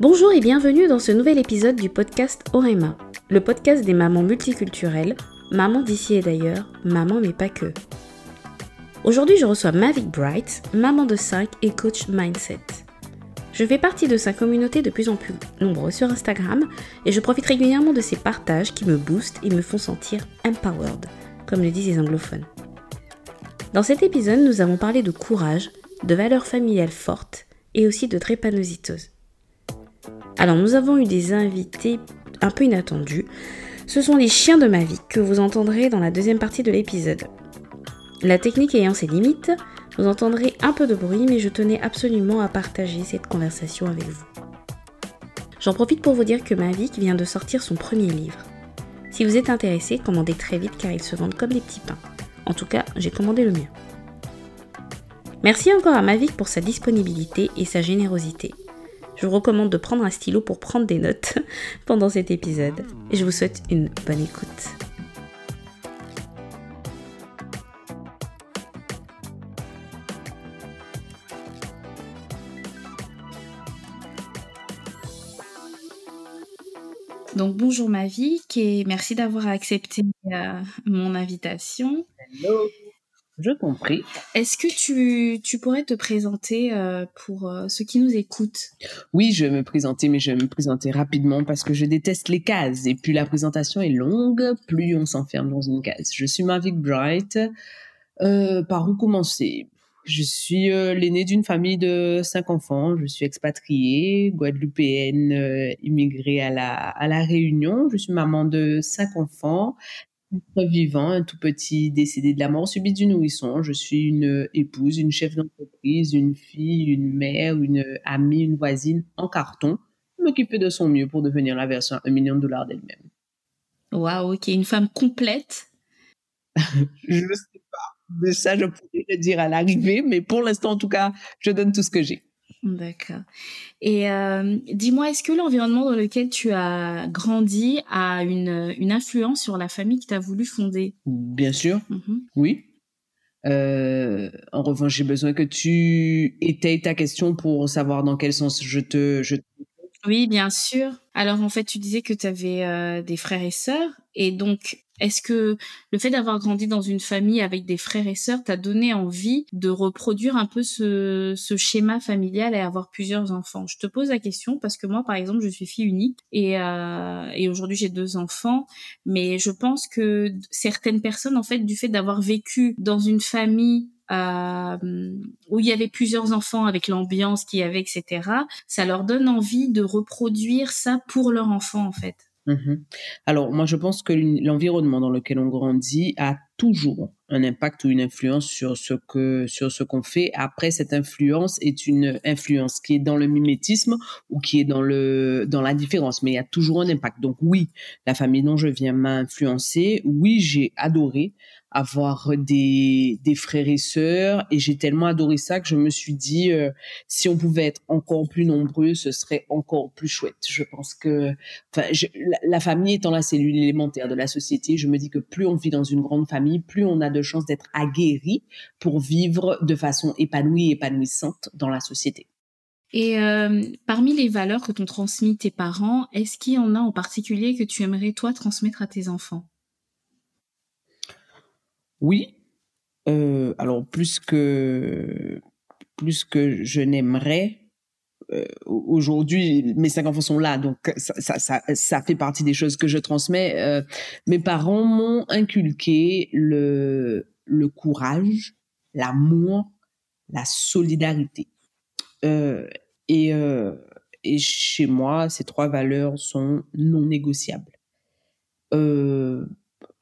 Bonjour et bienvenue dans ce nouvel épisode du podcast Orema, le podcast des mamans multiculturelles, mamans d'ici et d'ailleurs, maman mais pas que. Aujourd'hui, je reçois Mavic Bright, maman de 5 et coach mindset. Je fais partie de sa communauté de plus en plus nombreuse sur Instagram et je profite régulièrement de ses partages qui me boostent et me font sentir empowered, comme le disent les anglophones. Dans cet épisode, nous avons parlé de courage, de valeurs familiales fortes et aussi de trépanositose. Alors nous avons eu des invités un peu inattendus. Ce sont les chiens de ma vie que vous entendrez dans la deuxième partie de l'épisode. La technique ayant ses limites, vous entendrez un peu de bruit, mais je tenais absolument à partager cette conversation avec vous. J'en profite pour vous dire que Mavic vient de sortir son premier livre. Si vous êtes intéressé, commandez très vite car ils se vendent comme des petits pains. En tout cas, j'ai commandé le mien. Merci encore à Mavic pour sa disponibilité et sa générosité. Je vous recommande de prendre un stylo pour prendre des notes pendant cet épisode. Et je vous souhaite une bonne écoute. Donc bonjour Mavic et merci d'avoir accepté euh, mon invitation. Hello. Je compris. Est-ce que tu, tu, pourrais te présenter euh, pour euh, ceux qui nous écoutent? Oui, je vais me présenter, mais je vais me présenter rapidement parce que je déteste les cases. Et plus la présentation est longue, plus on s'enferme dans une case. Je suis Mavic Bright. Euh, par où commencer? Je suis l'aînée d'une famille de cinq enfants. Je suis expatriée, guadeloupéenne, immigrée à la, à la Réunion. Je suis maman de cinq enfants vivant, un tout petit décédé de la mort subite du nourrisson. Je suis une épouse, une chef d'entreprise, une fille, une mère, une amie, une voisine en carton. M'occuper de son mieux pour devenir la version un million de dollars d'elle-même. Waouh, ok, une femme complète. je ne sais pas. Mais ça, je pourrais le dire à l'arrivée, mais pour l'instant, en tout cas, je donne tout ce que j'ai. D'accord. Et euh, dis-moi, est-ce que l'environnement dans lequel tu as grandi a une, une influence sur la famille que tu as voulu fonder? Bien sûr, mm-hmm. oui. Euh, en revanche, j'ai besoin que tu étayes ta question pour savoir dans quel sens je te... Je... Oui, bien sûr. Alors en fait, tu disais que tu avais euh, des frères et sœurs. Et donc, est-ce que le fait d'avoir grandi dans une famille avec des frères et sœurs t'a donné envie de reproduire un peu ce, schéma familial et avoir plusieurs enfants? Je te pose la question parce que moi, par exemple, je suis fille unique et, euh, et aujourd'hui j'ai deux enfants, mais je pense que certaines personnes, en fait, du fait d'avoir vécu dans une famille euh, où il y avait plusieurs enfants avec l'ambiance qu'il y avait, etc., ça leur donne envie de reproduire ça pour leur enfant, en fait. Mmh Alors, moi, je pense que l'environnement dans lequel on grandit a toujours un impact ou une influence sur ce qu'on fait. Après, cette influence est une influence qui est dans le mimétisme ou qui est dans le la différence, mais il y a toujours un impact. Donc oui, la famille dont je viens m'a influencé. Oui, j'ai adoré avoir des, frères et sœurs. Et j'ai tellement adoré ça que je me suis dit euh, si on pouvait être encore plus nombreux ce serait encore plus chouette. Je pense que la, famille étant la cellule élémentaire de la société je me dis que plus on vit dans une grande famille plus on a de chances d'être aguerri pour vivre de façon épanouie et épanouissante dans la société. Et euh, parmi les valeurs que t'ont transmis tes parents, est-ce qu'il y en a en particulier que tu aimerais toi transmettre à tes enfants? Oui. Euh, alors plus que plus que je n'aimerais euh, aujourd'hui, mes cinq enfants sont là, donc ça, ça, ça, fait partie des choses que je transmets. Euh, mes parents m'ont inculqué le, le courage, l'amour, la solidarité. et, et chez moi, ces trois valeurs sont non négociables.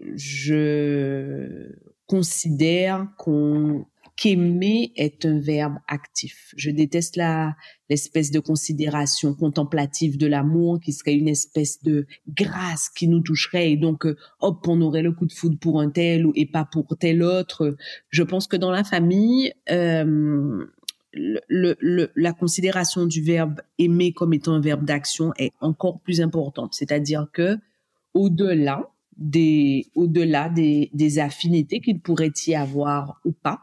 je considère qu'on qu'aimer est un verbe actif. Je déteste la l'espèce de considération contemplative de l'amour qui serait une espèce de grâce qui nous toucherait et donc euh, hop on aurait le coup de foudre pour un tel ou et pas pour tel autre. Je pense que dans la famille euh, le, le, la considération du verbe aimer comme étant un verbe d'action est encore plus importante. C'est-à-dire que au-delà des, au-delà des, des affinités qu'il pourrait y avoir ou pas.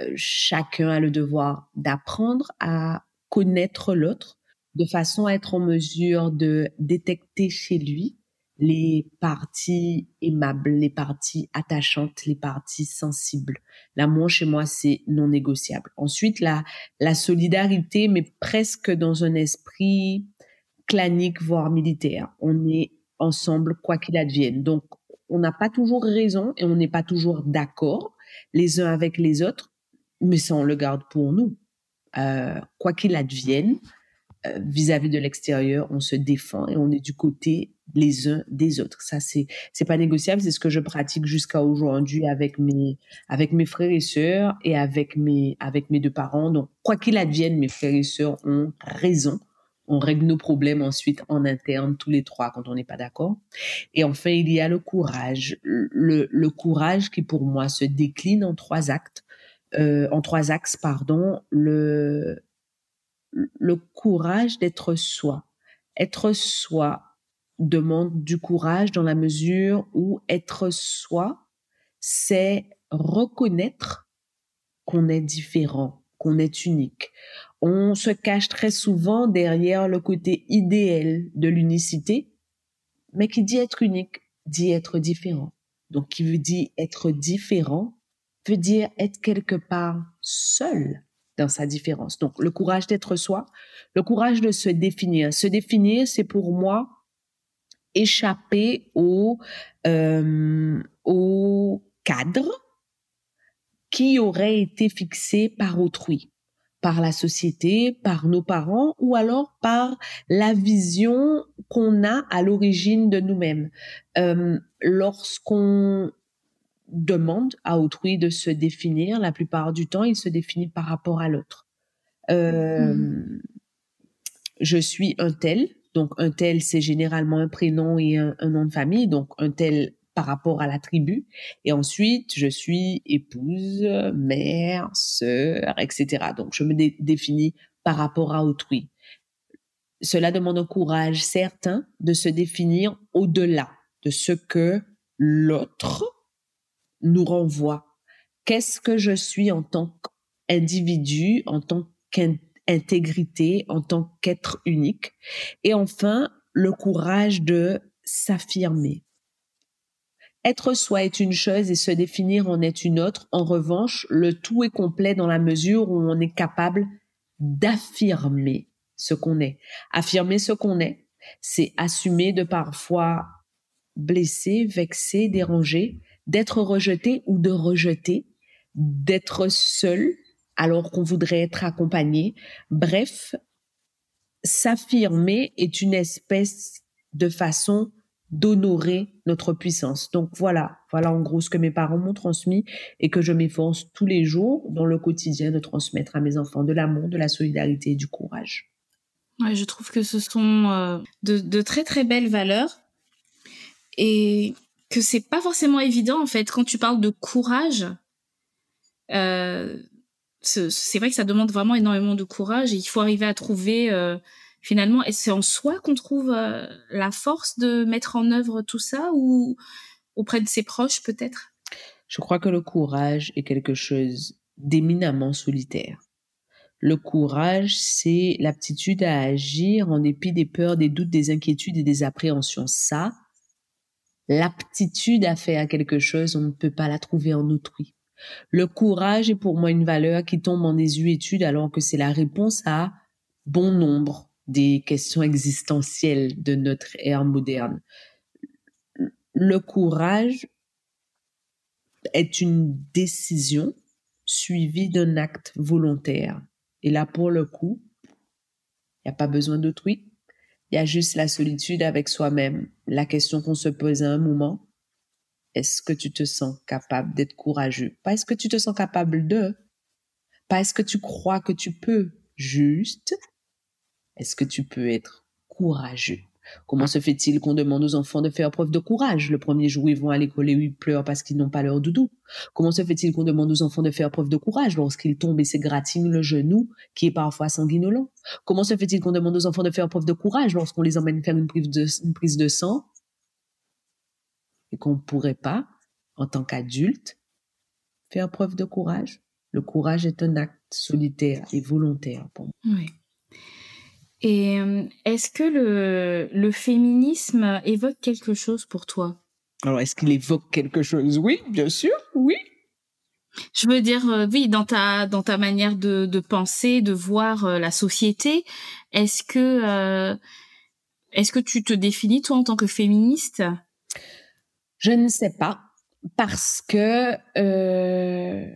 Euh, chacun a le devoir d'apprendre à connaître l'autre, de façon à être en mesure de détecter chez lui les parties aimables, les parties attachantes, les parties sensibles. L'amour chez moi, c'est non négociable. Ensuite, la, la solidarité, mais presque dans un esprit clanique, voire militaire. On est ensemble, quoi qu'il advienne. Donc, on n'a pas toujours raison et on n'est pas toujours d'accord les uns avec les autres, mais ça, on le garde pour nous. Euh, quoi qu'il advienne, euh, vis-à-vis de l'extérieur, on se défend et on est du côté les uns des autres. Ça, c'est c'est pas négociable. C'est ce que je pratique jusqu'à aujourd'hui avec mes avec mes frères et sœurs et avec mes avec mes deux parents. Donc, quoi qu'il advienne, mes frères et sœurs ont raison. On règle nos problèmes ensuite en interne tous les trois quand on n'est pas d'accord. Et enfin, il y a le courage. Le, courage qui pour moi se décline en trois actes, euh, en trois axes, pardon. Le le courage d'être soi. Être soi demande du courage dans la mesure où être soi, c'est reconnaître qu'on est différent, qu'on est unique. On se cache très souvent derrière le côté idéal de l'unicité, mais qui dit être unique, dit être différent. Donc, qui veut dire être différent, veut dire être quelque part seul dans sa différence. Donc, le courage d'être soi, le courage de se définir. Se définir, c'est pour moi échapper au, euh, au cadre qui aurait été fixé par autrui, par la société, par nos parents ou alors par la vision qu'on a à l'origine de nous-mêmes. Euh, lorsqu'on demande à autrui de se définir, la plupart du temps, il se définit par rapport à l'autre. Euh. Je suis un tel, donc un tel c'est généralement un prénom et un, nom de famille, donc un tel par rapport à la tribu. Et ensuite, je suis épouse, mère, sœur, etc. Donc je me définis par rapport à autrui. Cela demande un courage certain de se définir au-delà de ce que l'autre nous renvoie. Qu'est-ce que je suis en tant qu'individu, en tant qu'intégrité, en tant qu'être unique? Et enfin, le courage de s'affirmer. Être soi est une chose et se définir en est une autre. En revanche, le tout est complet dans la mesure où on est capable d'affirmer ce qu'on est. Affirmer ce qu'on est, c'est assumer de parfois blesser, vexer, déranger, d'être rejeté ou de rejeter, d'être seul alors qu'on voudrait être accompagné. Bref, s'affirmer est une espèce de façon d'honorer notre puissance. Donc voilà, voilà en gros ce que mes parents m'ont transmis et que je m'efforce tous les jours dans le quotidien de transmettre à mes enfants de l'amour, de la solidarité et du courage. Ouais, je trouve que ce sont euh, de, très très belles valeurs et que c'est pas forcément évident en fait quand tu parles de courage. Euh, c'est vrai que ça demande vraiment énormément de courage et il faut arriver à trouver euh, finalement et c'est en soi qu'on trouve euh, la force de mettre en œuvre tout ça ou auprès de ses proches peut-être? Je crois que le courage est quelque chose d'éminemment solitaire. Le courage, c'est l'aptitude à agir en dépit des peurs, des doutes, des inquiétudes et des appréhensions. Ça, l'aptitude à faire quelque chose, on ne peut pas la trouver en autrui. Le courage est pour moi une valeur qui tombe en désuétude alors que c'est la réponse à bon nombre des questions existentielles de notre ère moderne. Le courage est une décision suivie d'un acte volontaire. Et là, pour le coup, il n'y a pas besoin d'autrui. Il y a juste la solitude avec soi-même. La question qu'on se pose à un moment, est-ce que tu te sens capable d'être courageux? Pas est-ce que tu te sens capable de Pas est-ce que tu crois que tu peux Juste, est-ce que tu peux être courageux? Comment se fait-il qu'on demande aux enfants de faire preuve de courage le premier jour où ils vont à l'école et où ils pleurent parce qu'ils n'ont pas leur doudou? Comment se fait-il qu'on demande aux enfants de faire preuve de courage lorsqu'ils tombent et s'égratignent le genou qui est parfois sanguinolent? Comment se fait-il qu'on demande aux enfants de faire preuve de courage lorsqu'on les emmène faire une prise de, une prise de sang? Et qu'on ne pourrait pas, en tant qu'adulte, faire preuve de courage? Le courage est un acte solitaire et volontaire pour moi. Oui. Et est-ce que le, le féminisme évoque quelque chose pour toi? Alors, est-ce qu'il évoque quelque chose? Oui, bien sûr, oui. Je veux dire, oui, dans ta dans ta manière de, de penser, de voir la société, est-ce que est-ce que tu te définis toi en tant que féministe? Je ne sais pas parce que euh,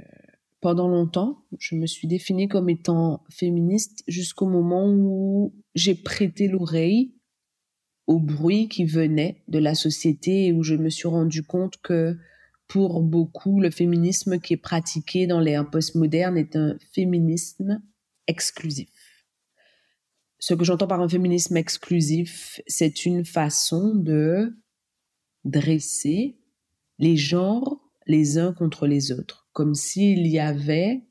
pendant longtemps, je me suis définie comme étant féministe jusqu'au moment où j'ai prêté l'oreille au bruit qui venait de la société et où je me suis rendu compte que pour beaucoup, le féminisme qui est pratiqué dans l'ère postmoderne est un féminisme exclusif. Ce que j'entends par un féminisme exclusif, c'est une façon de dresser les genres les uns contre les autres, comme s'il y avait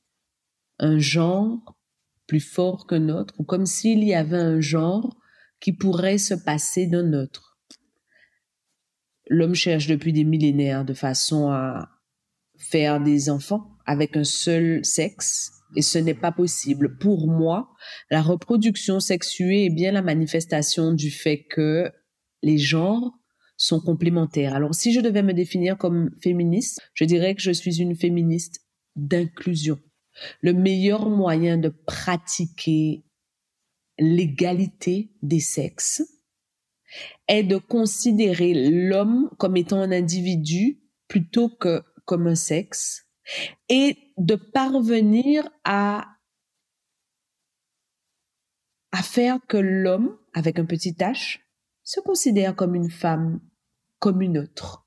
un genre plus fort qu'un autre, ou comme s'il y avait un genre qui pourrait se passer d'un autre. L'homme cherche depuis des millénaires de façon à faire des enfants avec un seul sexe, et ce n'est pas possible. Pour moi, la reproduction sexuée est bien la manifestation du fait que les genres sont complémentaires. Alors, si je devais me définir comme féministe, je dirais que je suis une féministe d'inclusion. Le meilleur moyen de pratiquer l'égalité des sexes est de considérer l'homme comme étant un individu plutôt que comme un sexe et de parvenir à faire que l'homme, avec un petit h, se considère comme une femme comme une autre.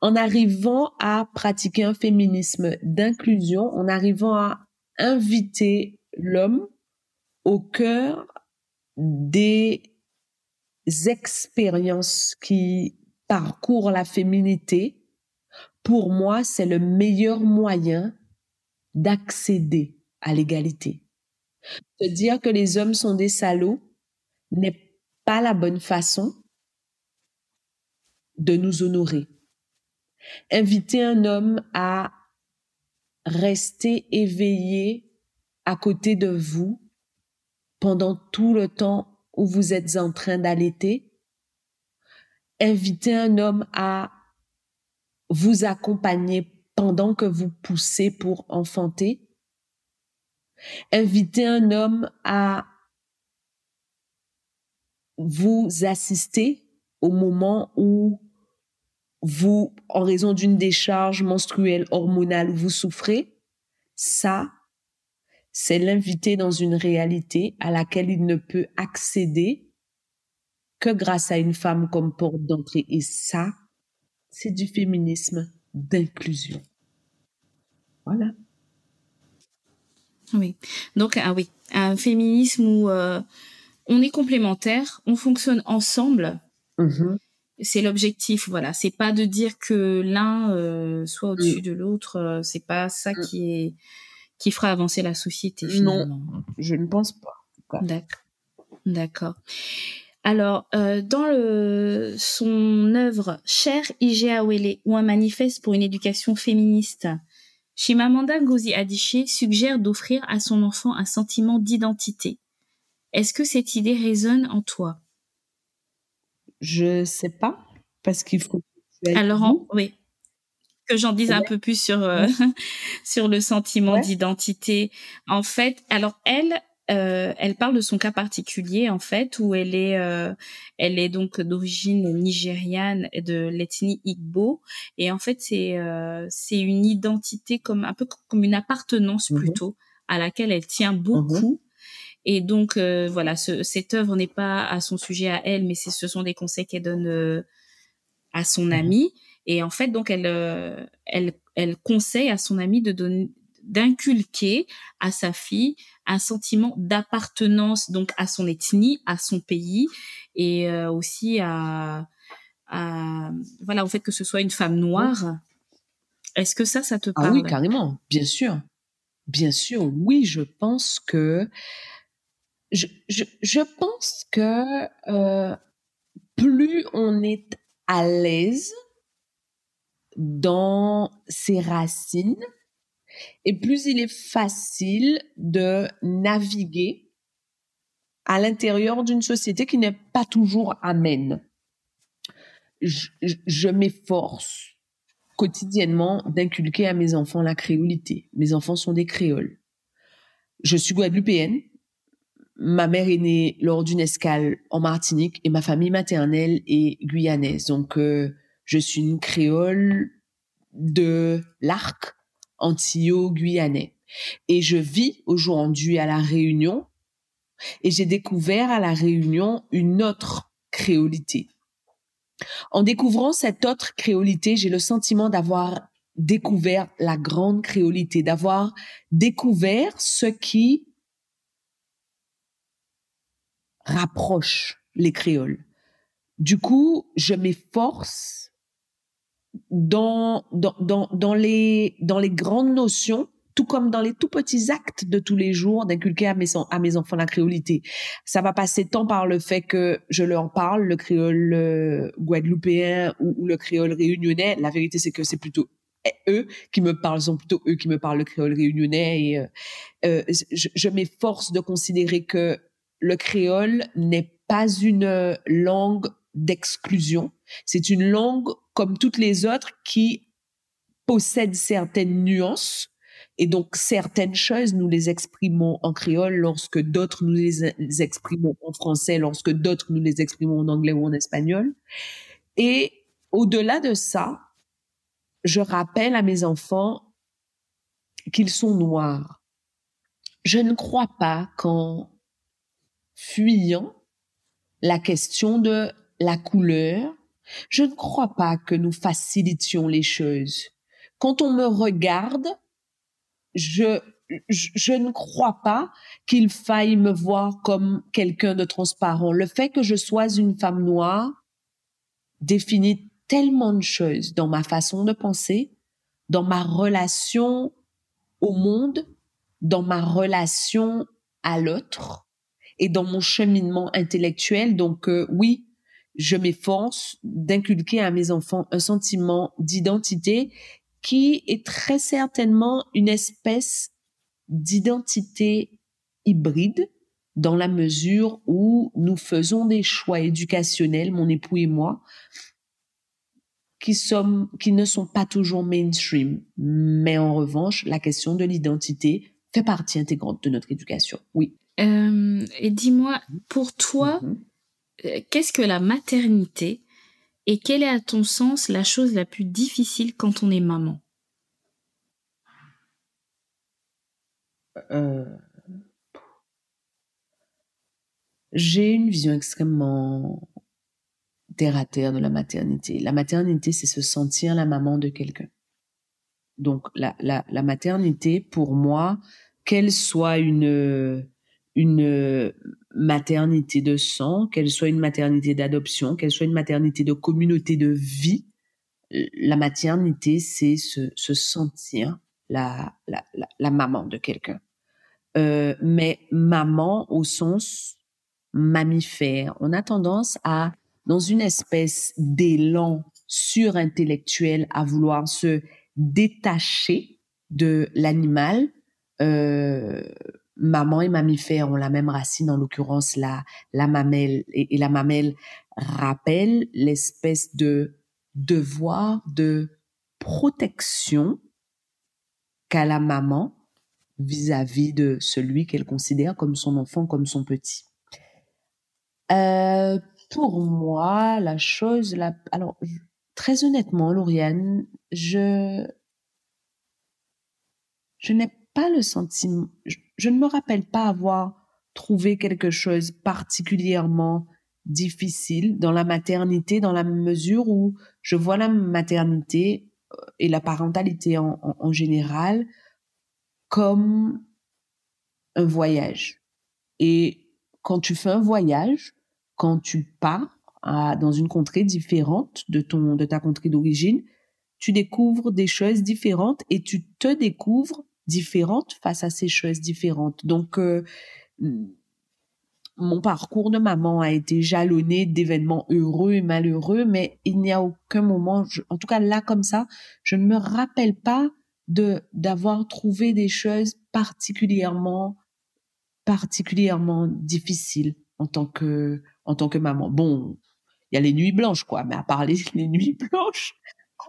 En arrivant à pratiquer un féminisme d'inclusion, en arrivant à inviter l'homme au cœur des expériences qui parcourent la féminité, pour moi, c'est le meilleur moyen d'accéder à l'égalité. De dire que les hommes sont des salauds n'est pas la bonne façon de nous honorer. Inviter un homme à rester éveillé à côté de vous pendant tout le temps où vous êtes en train d'allaiter. Inviter un homme à vous accompagner pendant que vous poussez pour enfanter. Inviter un homme à vous assister au moment où vous, en raison d'une décharge menstruelle hormonale, vous souffrez, ça, c'est l'inviter dans une réalité à laquelle il ne peut accéder que grâce à une femme comme porte d'entrée. Et ça, c'est du féminisme d'inclusion. Voilà. Oui. Donc, ah oui, un féminisme où euh, on est complémentaires, on fonctionne ensemble. Mm-hmm. C'est l'objectif, voilà. C'est pas de dire que l'un euh, soit au-dessus mm. de l'autre. Euh, c'est pas ça mm. qui est qui fera avancer la société. Finalement. Non, je ne pense pas. D'accord. D'accord. Alors, euh, dans le, son œuvre Cher Igea Wele ou un manifeste pour une éducation féministe, Chimamanda Ngozi Adichie suggère d'offrir à son enfant un sentiment d'identité. Est-ce que cette idée résonne en toi? Je sais pas, parce qu'il faut. Alors, oui, que j'en dise un peu plus sur euh, sur le sentiment d'identité. En fait, alors elle, euh, elle parle de son cas particulier en fait où elle est euh, elle est donc d'origine nigériane de l'ethnie Igbo. Et en fait c'est c'est une identité comme un peu comme une appartenance mmh plutôt à laquelle elle tient mmh beaucoup et donc euh, voilà, ce, cette œuvre n'est pas à son sujet à elle, mais ce sont des conseils qu'elle donne euh, à son mhm. amie. Et en fait, donc elle, euh, elle, elle conseille à son amie de donner d'inculquer à sa fille un sentiment d'appartenance donc à son ethnie, à son pays et aussi à, à, voilà au fait que ce soit une femme noire. Est-ce que ça, ça te parle Ah oui, carrément, bien sûr, bien sûr. Oui, je pense que je, je, pense que euh, plus on est à l'aise dans ses racines, et plus il est facile de naviguer à l'intérieur d'une société qui n'est pas toujours amène. Je, je m'efforce quotidiennement d'inculquer à mes enfants la créolité. Mes enfants sont des créoles. Je suis guadeloupéenne. Ma mère est née lors d'une escale en Martinique et ma famille maternelle est guyanaise. Donc, euh, je suis une créole de l'arc antillo-guyanais. Et je vis aujourd'hui à La Réunion et j'ai découvert à La Réunion une autre créolité. En découvrant cette autre créolité, j'ai le sentiment d'avoir découvert la grande créolité, d'avoir découvert ce qui rapproche les créoles. Du coup, je m'efforce dans, dans, dans, dans, les, dans les grandes notions tout comme dans les tout petits actes de tous les jours, d'inculquer à mes, à mes enfants la créolité. Ça va passer tant par le fait que je leur parle le créole euh, guadeloupéen ou, le créole réunionnais. La vérité, c'est que c'est plutôt eux qui me parlent, sont plutôt eux qui me parlent le créole réunionnais. Et euh, euh, je, je m'efforce de considérer que le créole n'est pas une langue d'exclusion. C'est une langue comme toutes les autres qui possède certaines nuances et donc, certaines choses, nous les exprimons en créole lorsque d'autres nous les exprimons en français, lorsque d'autres nous les exprimons en anglais ou en espagnol. Et au-delà de ça, je rappelle à mes enfants qu'ils sont noirs. Je ne crois pas qu'en fuyant la question de la couleur, je ne crois pas que nous facilitions les choses. Quand on me regarde, je, je, ne crois pas qu'il faille me voir comme quelqu'un de transparent. Le fait que je sois une femme noire définit tellement de choses dans ma façon de penser, dans ma relation au monde, dans ma relation à l'autre et dans mon cheminement intellectuel. Donc euh, oui, je m'efforce d'inculquer à mes enfants un sentiment d'identité qui est très certainement une espèce d'identité hybride dans la mesure où nous faisons des choix éducationnels, mon époux et moi, qui, sommes, qui ne sont pas toujours mainstream. Mais en revanche, la question de l'identité fait partie intégrante de notre éducation. Oui. Euh, et dis-moi, pour toi, mm-hmm. euh, qu'est-ce que la maternité et quelle est à ton sens la chose la plus difficile quand on est maman? Euh, J'ai une vision extrêmement terre à terre de la maternité. La maternité, c'est se sentir la maman de quelqu'un. Donc la, la, la maternité, pour moi, qu'elle soit une, une maternité de sang, qu'elle soit une maternité d'adoption, qu'elle soit une maternité de communauté de vie, la maternité, c'est se, se sentir la, la, la, maman de quelqu'un. Euh, mais maman au sens mammifère. On a tendance à, dans une espèce d'élan surintellectuel, à vouloir se détacher de l'animal. Euh, maman et mammifère ont la même racine, en l'occurrence la, la mamelle. Et, la mamelle rappelle l'espèce de devoir de protection qu'a la maman vis-à-vis de celui qu'elle considère comme son enfant, comme son petit. Euh, pour moi, la chose, la, alors très honnêtement, Lauriane, je je n'ai pas le sentiment, ne me rappelle pas avoir trouvé quelque chose particulièrement difficile dans la maternité, dans la mesure où je vois la maternité euh, et la parentalité en, général comme un voyage. Et quand tu fais un voyage, quand tu pars dans une contrée différente de ton de ta contrée d'origine, tu découvres des choses différentes et tu te découvres différente face à ces choses différentes. Donc, euh, mon parcours de maman a été jalonné d'événements heureux et malheureux, mais il n'y a aucun moment, en tout cas là comme ça, je ne me rappelle pas de d'avoir trouvé des choses particulièrement particulièrement difficile en tant que en tant que maman. Bon, il y a les nuits blanches quoi, mais à part les, nuits blanches,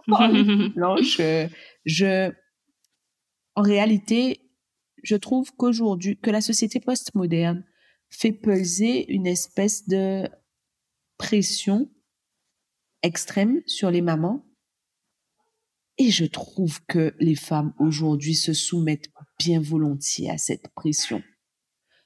blanches, euh, je en réalité, je trouve qu'aujourd'hui que la société postmoderne fait peser une espèce de pression extrême sur les mamans et je trouve que les femmes aujourd'hui se soumettent bien volontiers à cette pression.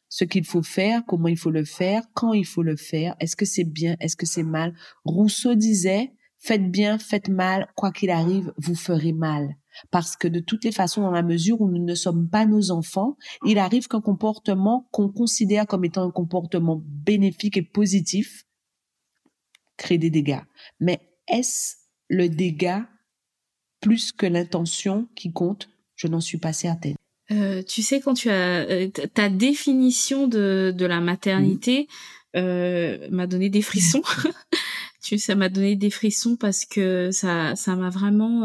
Ce qu'il faut faire, comment il faut le faire, quand il faut le faire, est-ce que c'est bien, est-ce que c'est mal? Rousseau disait, faites bien, faites mal, quoi qu'il arrive, vous ferez mal. Parce que de toutes les façons, dans la mesure où nous ne sommes pas nos enfants, il arrive qu'un comportement qu'on considère comme étant un comportement bénéfique et positif crée des dégâts. Mais est-ce le dégât plus que l'intention qui compte? Je n'en suis pas certaine. Euh, tu sais, quand tu as euh, ta définition de, de la maternité euh, m'a donné des frissons. tu ça m'a donné des frissons parce que ça ça m'a vraiment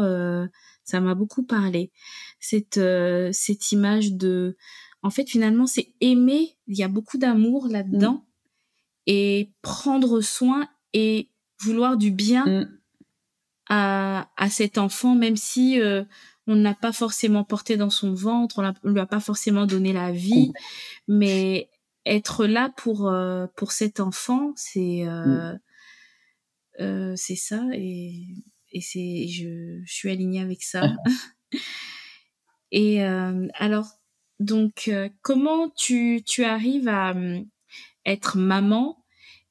ça m'a beaucoup parlé. Cette euh, cette image de en fait finalement c'est aimer, il y a beaucoup d'amour là-dedans mm. et prendre soin et vouloir du bien mm à, à cet enfant, même si euh, on n'a pas forcément porté dans son ventre, on, ne lui a pas forcément donné la vie, mais être là pour euh, pour cet enfant, c'est euh, mm. c'est ça et et c'est je, je suis alignée avec ça. et alors donc comment tu tu arrives à être maman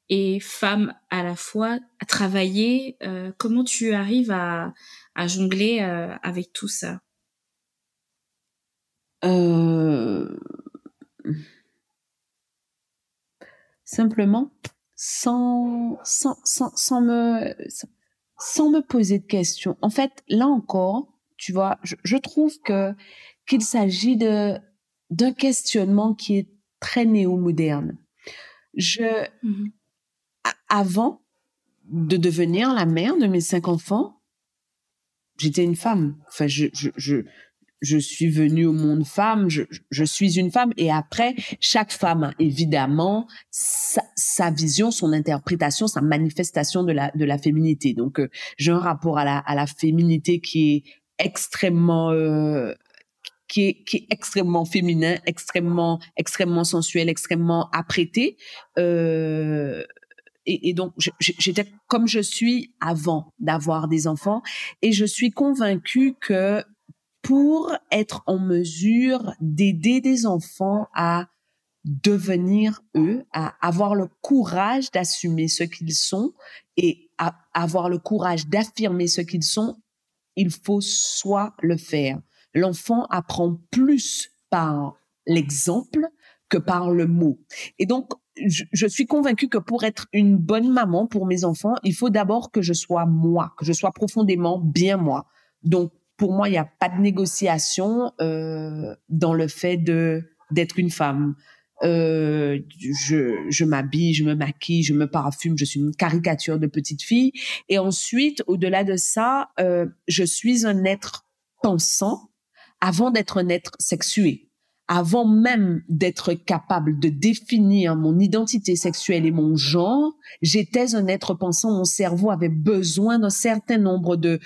et femme à la fois, à travailler. Euh, comment tu arrives à, à jongler euh, avec tout ça? Euh... Simplement, sans, sans, sans, sans, me, sans me poser de questions. En fait, là encore, tu vois, je, je trouve que qu'il s'agit de d'un questionnement qui est très néo-moderne. Je, mmh avant de devenir la mère de mes cinq enfants, j'étais une femme. Enfin, je, je, je, je suis venue au monde femme, je, je suis une femme. Et après, chaque femme a évidemment sa, sa vision, son interprétation, sa manifestation de la, de la féminité. Donc, euh, j'ai un rapport à la, à la féminité qui est extrêmement... Euh, qui est, qui est extrêmement féminin, extrêmement, extrêmement sensuel, extrêmement apprêté. Euh, et, donc j'étais comme je suis avant d'avoir des enfants et je suis convaincue que pour être en mesure d'aider des enfants à devenir eux, à avoir le courage d'assumer ce qu'ils sont et à avoir le courage d'affirmer ce qu'ils sont, il faut soit le faire. L'enfant apprend plus par l'exemple que par le mot. Et donc, je, suis convaincue que pour être une bonne maman pour mes enfants, il faut d'abord que je sois moi, que je sois profondément bien moi. Donc, pour moi, il n'y a pas de négociation euh, dans le fait de d'être une femme. Euh, je, je m'habille, je me maquille, je me parfume, je suis une caricature de petite fille. Et ensuite, au-delà de ça, euh, je suis un être pensant avant d'être un être sexué avant même d'être capable de définir mon identité sexuelle et mon genre, j'étais un être pensant. Mon cerveau avait besoin d'un certain nombre de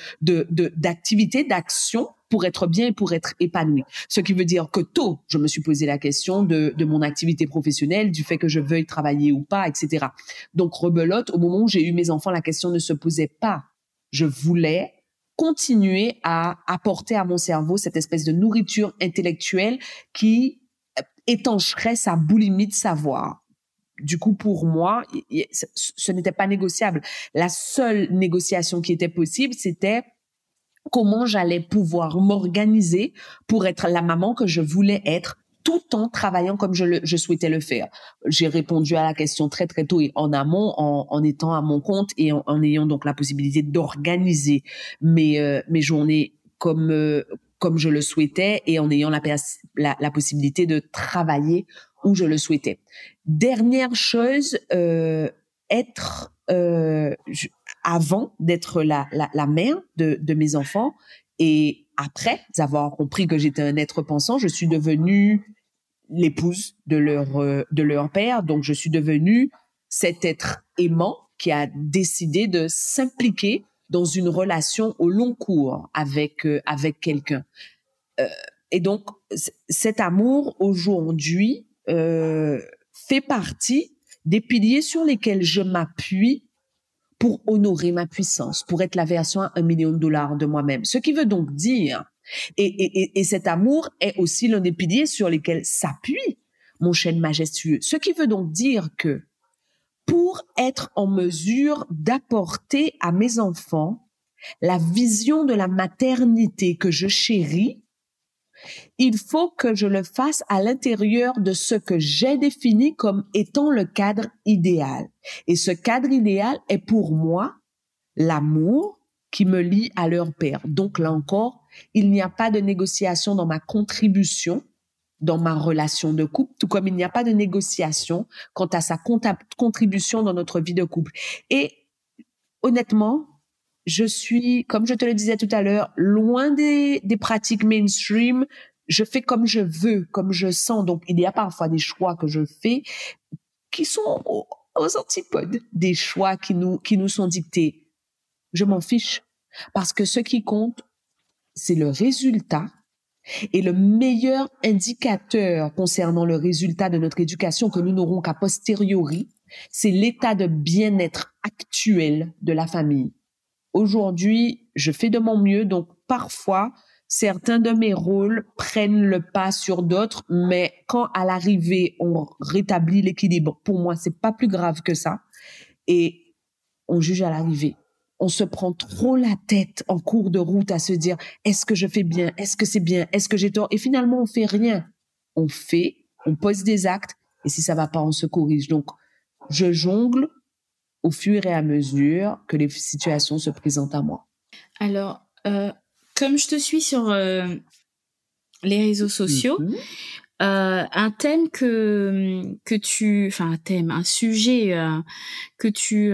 d'activités, d'actions pour être bien et pour être épanoui. Ce qui veut dire que tôt, je me suis posé la question de, de mon activité professionnelle, du fait que je veuille travailler ou pas, etc. Donc, rebelote, au moment où j'ai eu mes enfants, la question ne se posait pas. Je voulais continuer à apporter à mon cerveau cette espèce de nourriture intellectuelle qui euh, étancherait sa boulimie de savoir. Du coup, pour moi, ce n'était pas négociable. La seule négociation qui était possible, c'était comment j'allais pouvoir m'organiser pour être la maman que je voulais être tout en travaillant comme je, le, je souhaitais le faire. J'ai répondu à la question très très tôt et en amont, en, en étant à mon compte et en, en ayant donc la possibilité d'organiser mes, euh, mes journées comme euh, comme je le souhaitais et en ayant la, la, la, possibilité de travailler où je le souhaitais. Dernière chose, euh, être euh, avant d'être la, la, la, mère de, de mes enfants et après avoir compris que j'étais un être pensant, je suis devenue l'épouse de leur euh, de leur père. Donc je suis devenue cet être aimant qui a décidé de s'impliquer dans une relation au long cours avec euh, avec quelqu'un. Euh, et donc cet amour aujourd'hui fait partie des piliers sur lesquels je m'appuie pour honorer ma puissance, pour être la version à un million de dollars de moi-même. Ce qui veut donc dire et, cet amour est aussi l'un des piliers sur lesquels s'appuie mon chêne majestueux. Ce qui veut donc dire que pour être en mesure d'apporter à mes enfants la vision de la maternité que je chéris, il faut que je le fasse à l'intérieur de ce que j'ai défini comme étant le cadre idéal. Et ce cadre idéal est pour moi l'amour qui me lie à leur père. Donc là encore, il n'y a pas de négociation dans ma contribution dans ma relation de couple, tout comme il n'y a pas de négociation quant à sa contribution dans notre vie de couple. Et honnêtement, je suis, comme je te le disais tout à l'heure, loin des, pratiques mainstream. Je fais comme je veux, comme je sens. Donc, il y a parfois des choix que je fais qui sont aux, aux antipodes des choix qui nous, qui nous sont dictés. Je m'en fiche. Parce que ce qui compte, c'est le résultat. Et le meilleur indicateur concernant le résultat de notre éducation que nous n'aurons qu'à posteriori, c'est l'état de bien-être actuel de la famille. Aujourd'hui, je fais de mon mieux, donc parfois, certains de mes rôles prennent le pas sur d'autres, mais quand à l'arrivée, on rétablit l'équilibre, pour moi, c'est pas plus grave que ça. Et on juge à l'arrivée on se prend trop la tête en cours de route à se dire est-ce que je fais bien, est-ce que c'est bien, est-ce que j'ai tort? Et finalement on fait rien. On fait, on pose des actes et si ça va pas on se corrige. Donc je jongle au fur et à mesure que les situations se présentent à moi. Alors euh, comme je te suis sur euh, les réseaux sociaux, mhm. euh, un thème que que tu, enfin un thème, un sujet que tu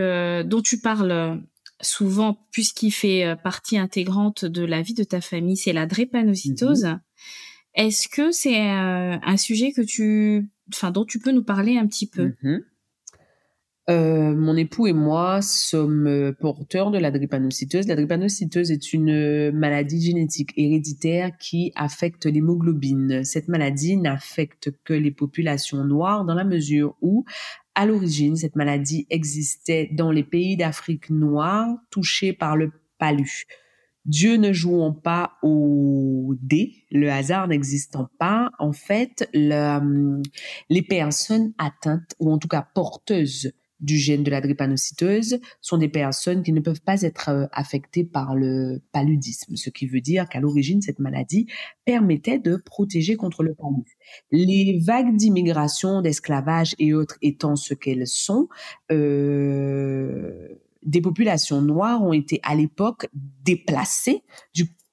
dont tu parles souvent, puisqu'il fait euh, partie intégrante de la vie de ta famille, c'est la drépanocytose. Mhm. Est-ce que c'est euh, un sujet que tu, enfin, dont tu peux nous parler un petit peu? Mhm. Euh, mon époux et moi sommes porteurs de la drépanocytose. La drépanocytose est une maladie génétique héréditaire qui affecte l'hémoglobine. Cette maladie n'affecte que les populations noires dans la mesure où à l'origine, cette maladie existait dans les pays d'Afrique noire touchés par le palu. Dieu ne jouant pas au dé, le hasard n'existant pas, en fait, les personnes atteintes, ou en tout cas porteuses du gène de la drépanocyteuse sont des personnes qui ne peuvent pas être euh, affectées par le paludisme, ce qui veut dire qu'à l'origine, cette maladie permettait de protéger contre le palud. Les vagues d'immigration, d'esclavage et autres étant ce qu'elles sont, euh, des populations noires ont été à l'époque déplacées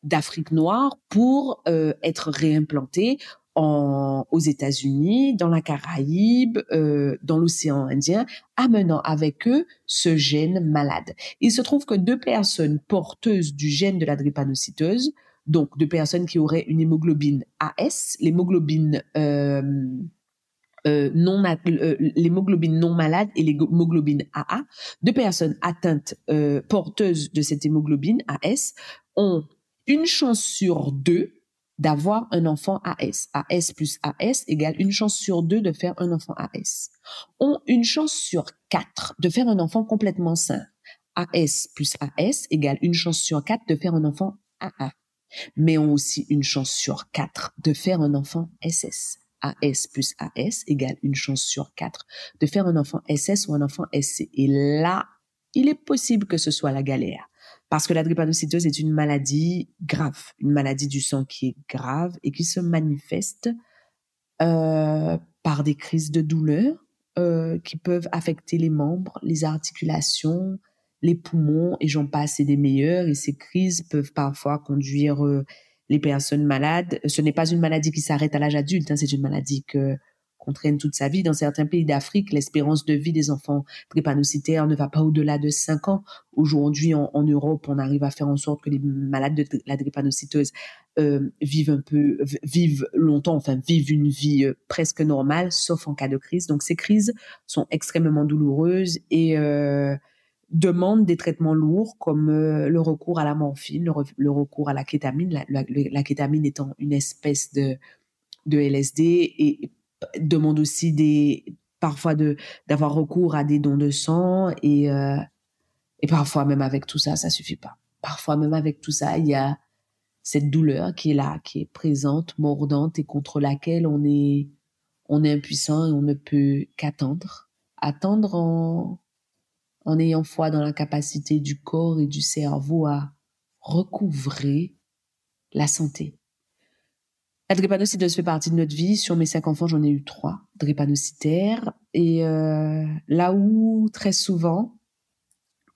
d'Afrique noire pour euh, être réimplantées aux États-Unis, dans la Caraïbe, euh, dans l'océan Indien, amenant avec eux ce gène malade. Il se trouve que deux personnes porteuses du gène de la drépanocyteuse, donc deux personnes qui auraient une hémoglobine AS, l'hémoglobine euh, euh, non euh, l'hémoglobine non malade et l'hémoglobine AA, deux personnes atteintes euh, porteuses de cette hémoglobine AS ont une chance sur deux d'avoir un enfant AS. AS plus AS égale une chance sur deux de faire un enfant AS. Ont une chance sur quatre de faire un enfant complètement sain. AS plus AS égale une chance sur quatre de faire un enfant AA. Mais ont aussi une chance sur quatre de faire un enfant SS. AS plus AS égale une chance sur quatre de faire un enfant SS ou un enfant SC. Et là, il est possible que ce soit la galère. Parce que la drépanocytose est une maladie grave, une maladie du sang qui est grave et qui se manifeste euh, par des crises de douleur euh, qui peuvent affecter les membres, les articulations, les poumons et j'en passe et des meilleurs. Et ces crises peuvent parfois conduire euh, les personnes malades. Ce n'est pas une maladie qui s'arrête à l'âge adulte, hein, c'est une maladie que qu'on traîne toute sa vie. Dans certains pays d'Afrique, l'espérance de vie des enfants drépanocytaires ne va pas au-delà de 5 ans. Aujourd'hui, en, Europe, on arrive à faire en sorte que les malades de la drépanocytose euh, vivent un peu, vivent longtemps, enfin vivent une vie euh, presque normale, sauf en cas de crise. Donc ces crises sont extrêmement douloureuses et euh, demandent des traitements lourds comme le recours à la morphine, le, recours à la kétamine, la, kétamine étant une espèce de, de LSD et demande aussi des parfois de d'avoir recours à des dons de sang et et parfois même avec tout ça ça suffit pas parfois même avec tout ça il y a cette douleur qui est là, qui est présente, mordante et contre laquelle on est, on est impuissant et on ne peut qu'attendre. Attendre en, en ayant foi dans la capacité du corps et du cerveau à recouvrer la santé. La drépanocytose fait partie de notre vie. Sur mes cinq enfants, j'en ai eu trois drépanocytaires. Et euh, là où très souvent,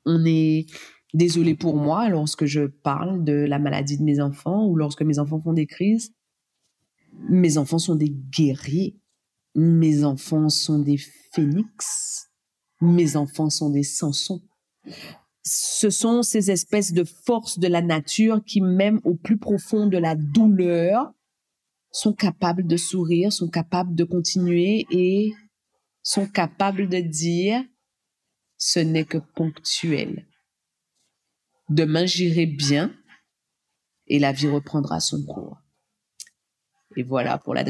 on est désolé pour moi lorsque je parle de la maladie de mes enfants ou lorsque mes enfants font des crises. Mes enfants sont des guerriers. Mes enfants sont des phénix. Mes enfants sont des Samsons. Ce sont ces espèces de forces de la nature qui, même au plus profond de la douleur, sont capables de sourire, sont capables de continuer et sont capables de dire ce n'est que ponctuel. Demain, j'irai bien et la vie reprendra son cours. Et voilà pour la.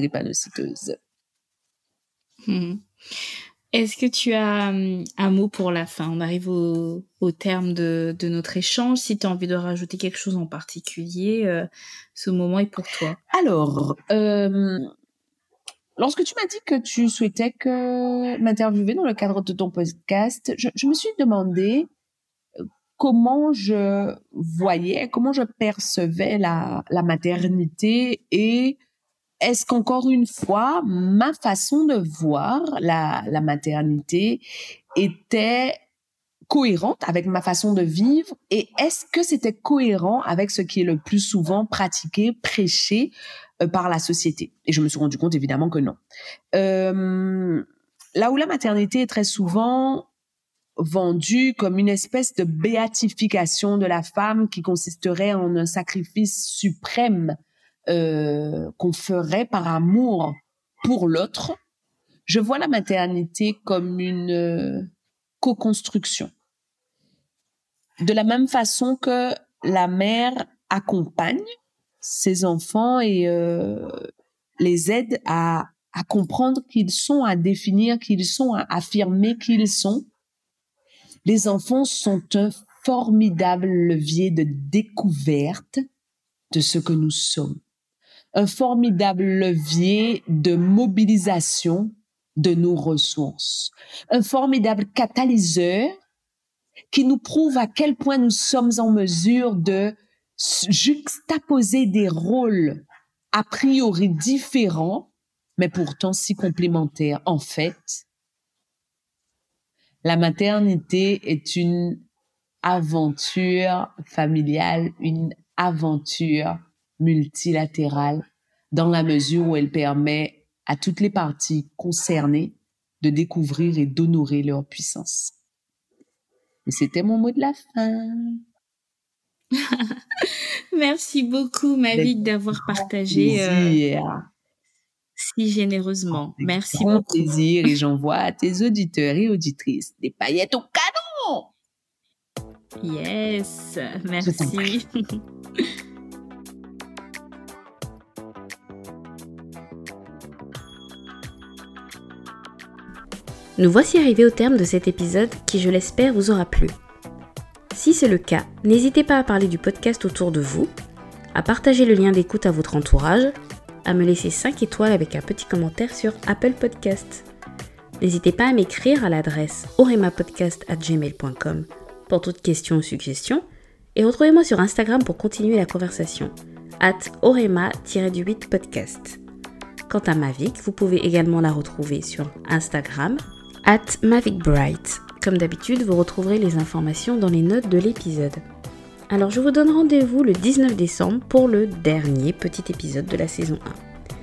Est-ce que tu as hum, un mot pour la fin? On arrive au, terme de, notre échange. Si tu as envie de rajouter quelque chose en particulier, euh, ce moment est pour toi. Alors, euh, lorsque tu m'as dit que tu souhaitais que m'interviewer dans le cadre de ton podcast, je me suis demandé comment je voyais, comment je percevais la, maternité et est-ce qu'encore une fois, ma façon de voir la, maternité était cohérente avec ma façon de vivre? Et est-ce que c'était cohérent avec ce qui est le plus souvent pratiqué, prêché euh, par la société? Et je me suis rendu compte évidemment que non. Euh, là où la maternité est très souvent vendu comme une espèce de béatification de la femme qui consisterait en un sacrifice suprême euh, qu'on ferait par amour pour l'autre. Je vois la maternité comme une euh, co-construction. De la même façon que la mère accompagne ses enfants et euh, les aide à, à comprendre qui ils sont, à définir qui ils sont, à affirmer qui ils sont, les enfants sont un formidable levier de découverte de ce que nous sommes, un formidable levier de mobilisation de nos ressources, un formidable catalyseur qui nous prouve à quel point nous sommes en mesure de juxtaposer des rôles a priori différents, mais pourtant si complémentaires. En fait, la maternité est une aventure familiale, une aventure multilatérale, dans la mesure où elle permet à toutes les parties concernées de découvrir et d'honorer leur puissance. Et c'était mon mot de la fin. Merci beaucoup, Mavic, d'avoir partagé euh, si généreusement. Merci grand beaucoup. plaisir et j'envoie à tes auditeurs et auditrices des paillettes au canon. Yes, merci. Nous voici arrivés au terme de cet épisode qui, je l'espère, vous aura plu. Si c'est le cas, n'hésitez pas à parler du podcast autour de vous, à partager le lien d'écoute à votre entourage à me laisser 5 étoiles avec un petit commentaire sur Apple Podcast. N'hésitez pas à m'écrire à l'adresse oremapodcast.gmail.com pour toutes questions ou suggestions et retrouvez-moi sur Instagram pour continuer la conversation at orema-du8 podcast. Quant à Mavic, vous pouvez également la retrouver sur Instagram at mavicbright. Comme d'habitude, vous retrouverez les informations dans les notes de l'épisode. Alors je vous donne rendez-vous le 19 décembre pour le dernier petit épisode de la saison 1.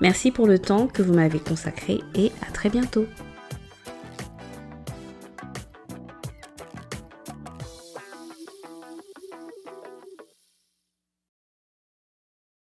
Merci pour le temps que vous m'avez consacré et à très bientôt.